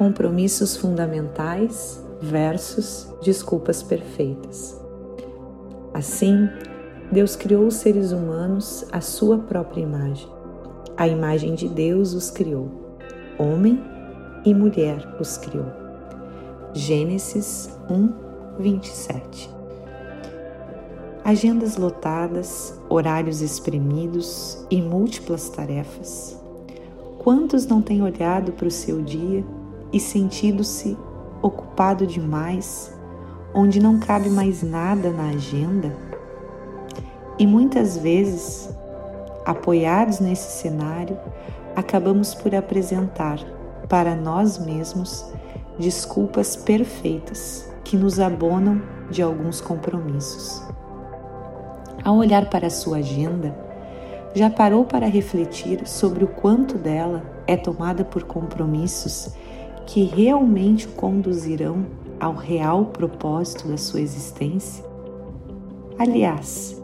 compromissos fundamentais versus desculpas perfeitas. Assim, Deus criou os seres humanos à sua própria imagem. A imagem de Deus os criou. Homem e mulher os criou. Gênesis 1, 27. Agendas lotadas, horários espremidos e múltiplas tarefas. Quantos não têm olhado para o seu dia e sentido-se ocupado demais, onde não cabe mais nada na agenda? E muitas vezes, apoiados nesse cenário, acabamos por apresentar para nós mesmos desculpas perfeitas que nos abonam de alguns compromissos. Ao olhar para a sua agenda, já parou para refletir sobre o quanto dela é tomada por compromissos que realmente o conduzirão ao real propósito da sua existência? Aliás,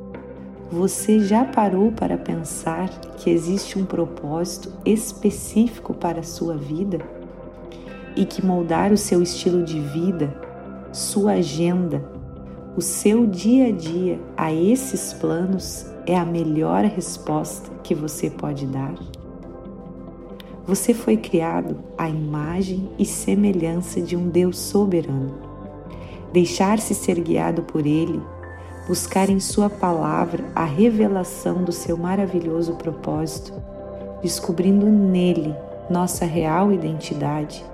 você já parou para pensar que existe um propósito específico para a sua vida e que moldar o seu estilo de vida, sua agenda, o seu dia a dia a esses planos é a melhor resposta que você pode dar? Você foi criado à imagem e semelhança de um Deus soberano. Deixar-se ser guiado por Ele, buscar em Sua palavra a revelação do seu maravilhoso propósito, descobrindo nele nossa real identidade,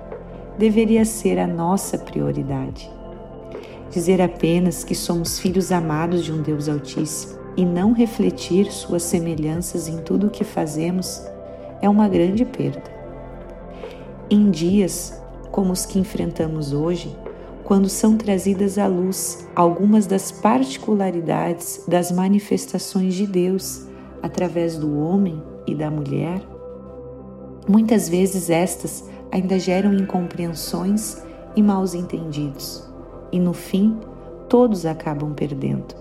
deveria ser a nossa prioridade. Dizer apenas que somos filhos amados de um Deus Altíssimo e não refletir Suas semelhanças em tudo o que fazemos é uma grande perda. Em dias como os que enfrentamos hoje, quando são trazidas à luz algumas das particularidades das manifestações de Deus através do homem e da mulher, muitas vezes estas ainda geram incompreensões e maus entendidos, e no fim todos acabam perdendo.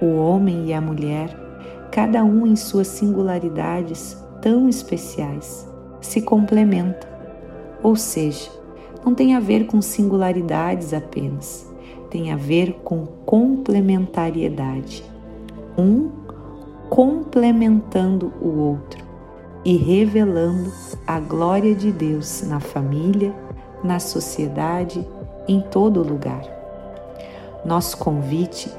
O homem e a mulher, cada um em suas singularidades, tão especiais, se complementam. Ou seja, não tem a ver com singularidades apenas, tem a ver com complementariedade. Um complementando o outro e revelando a glória de Deus na família, na sociedade, em todo lugar. Nosso convite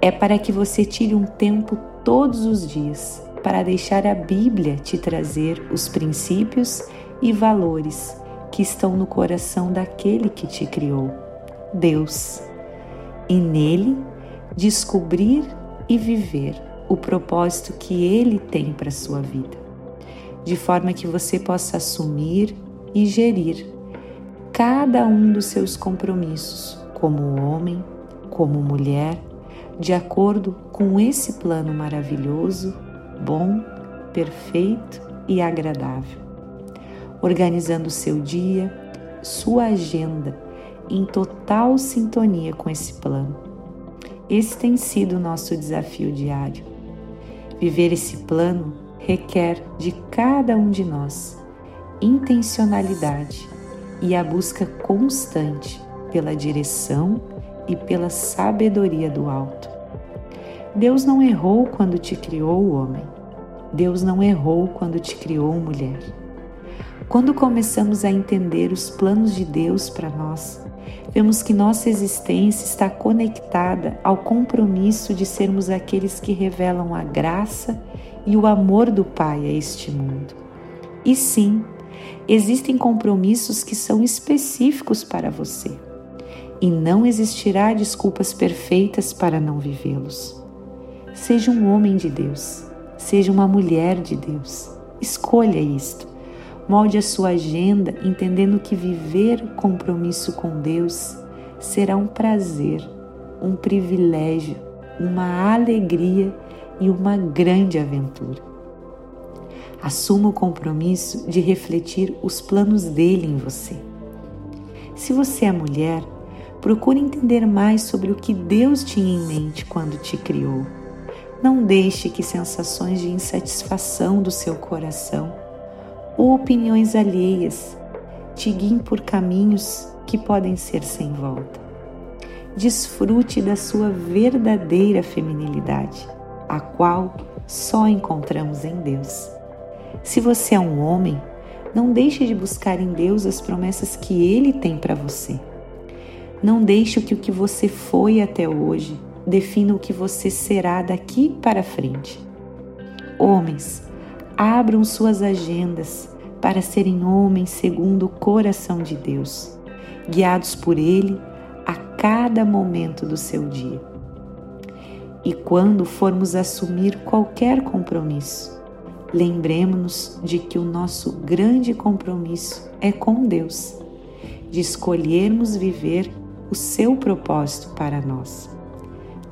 é para que você tire um tempo todos os dias para deixar a Bíblia te trazer os princípios e valores que estão no coração daquele que te criou, Deus, e nele descobrir e viver o propósito que ele tem para sua vida, de forma que você possa assumir e gerir cada um dos seus compromissos como homem, como mulher, de acordo com esse plano maravilhoso bom, perfeito e agradável. Organizando seu dia, sua agenda em total sintonia com esse plano. Esse tem sido o nosso desafio diário. Viver esse plano requer de cada um de nós intencionalidade e a busca constante pela direção e pela sabedoria do alto. Deus não errou quando te criou, homem. Deus não errou quando te criou, mulher. Quando começamos a entender os planos de Deus para nós, vemos que nossa existência está conectada ao compromisso de sermos aqueles que revelam a graça e o amor do Pai a este mundo. E sim, existem compromissos que são específicos para você, e não existirá desculpas perfeitas para não vivê-los. Seja um homem de Deus, seja uma mulher de Deus. Escolha isto. Molde a sua agenda entendendo que viver compromisso com Deus será um prazer, um privilégio, uma alegria e uma grande aventura. Assuma o compromisso de refletir os planos dele em você. Se você é mulher, procure entender mais sobre o que Deus tinha em mente quando te criou não deixe que sensações de insatisfação do seu coração ou opiniões alheias te guiem por caminhos que podem ser sem volta. Desfrute da sua verdadeira feminilidade, a qual só encontramos em Deus. Se você é um homem, não deixe de buscar em Deus as promessas que Ele tem para você. Não deixe que o que você foi até hoje defina o que você será daqui para frente. Homens, abram suas agendas para serem homens segundo o coração de Deus, guiados por Ele a cada momento do seu dia. E quando formos assumir qualquer compromisso, lembremos-nos de que o nosso grande compromisso é com Deus, de escolhermos viver o seu propósito para nós.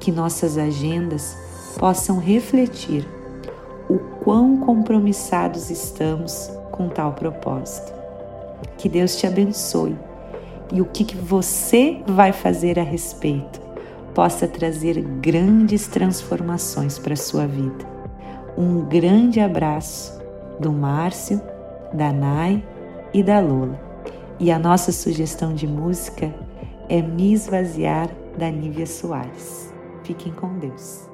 Que nossas agendas possam refletir o quão compromissados estamos com tal propósito. Que Deus te abençoe e o que você vai fazer a respeito possa trazer grandes transformações para a sua vida. Um grande abraço do Márcio, da Nai e da Lola. E a nossa sugestão de música é Me Esvaziar da Nívia Soares. Fiquem com Deus.